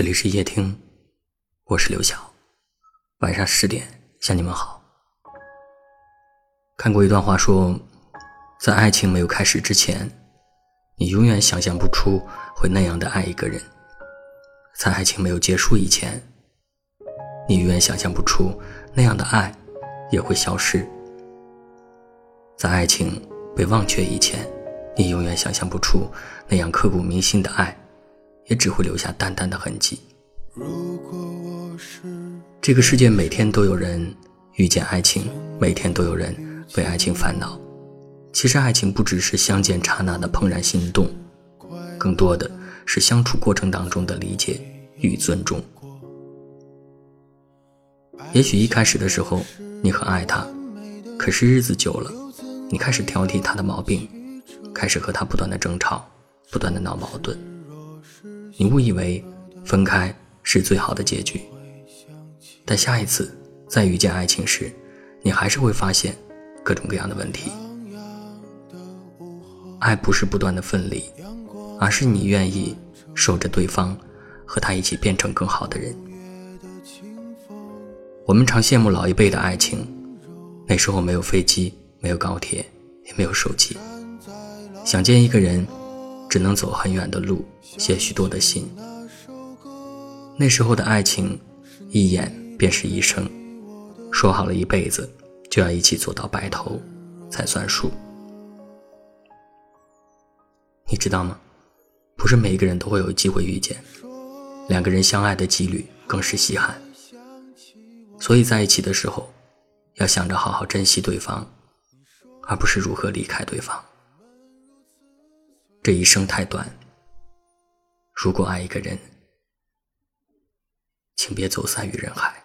这里是夜听，我是刘晓。晚上十点向你们好。看过一段话，说，在爱情没有开始之前，你永远想象不出会那样的爱一个人；在爱情没有结束以前，你永远想象不出那样的爱也会消失；在爱情被忘却以前，你永远想象不出那样刻骨铭心的爱。也只会留下淡淡的痕迹。这个世界每天都有人遇见爱情，每天都有人为爱情烦恼。其实爱情不只是相见刹那的怦然心动，更多的是相处过程当中的理解与尊重。也许一开始的时候你很爱他，可是日子久了，你开始挑剔他的毛病，开始和他不断的争吵，不断的闹矛盾。你误以为分开是最好的结局，但下一次再遇见爱情时，你还是会发现各种各样的问题。爱不是不断的分离，而是你愿意守着对方，和他一起变成更好的人。我们常羡慕老一辈的爱情，那时候没有飞机，没有高铁，也没有手机，想见一个人。只能走很远的路，写许多的信。那时候的爱情，一眼便是一生，说好了一辈子就要一起走到白头才算数。你知道吗？不是每一个人都会有机会遇见，两个人相爱的几率更是稀罕。所以在一起的时候，要想着好好珍惜对方，而不是如何离开对方。这一生太短，如果爱一个人，请别走散于人海。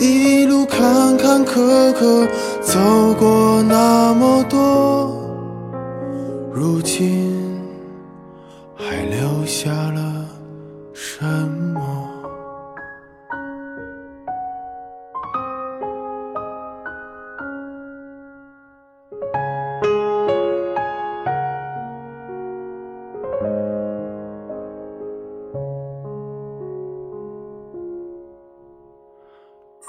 一路坎坎坷坷走过那么多，如今还留下了什么？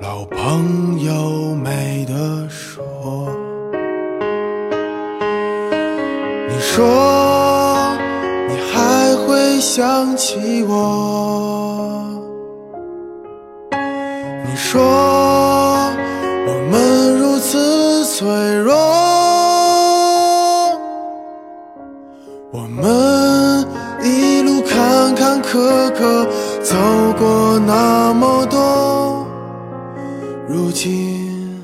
老朋友没得说。你说你还会想起我，你说我们如此脆弱，如今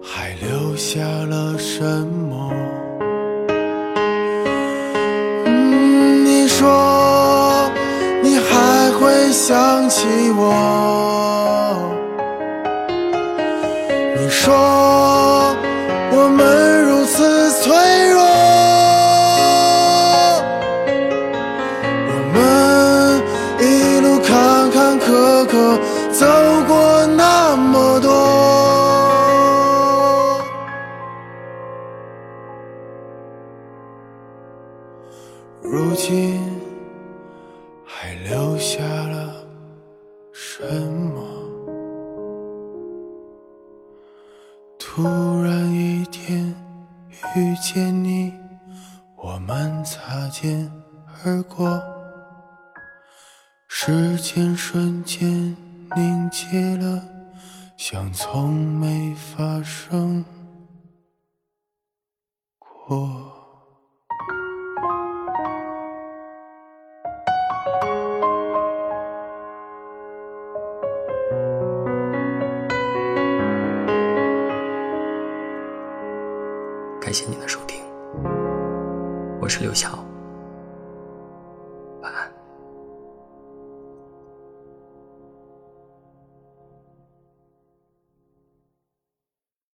还留下了什么？你说你还会想起我？你说我们如此脆弱，我们一路坎坎坷坷走过那么多。如今还留下了什么？突然一天遇见你，我们擦肩而过，时间瞬间凝结了，像从没发生过。感谢您的收听，我是刘晓。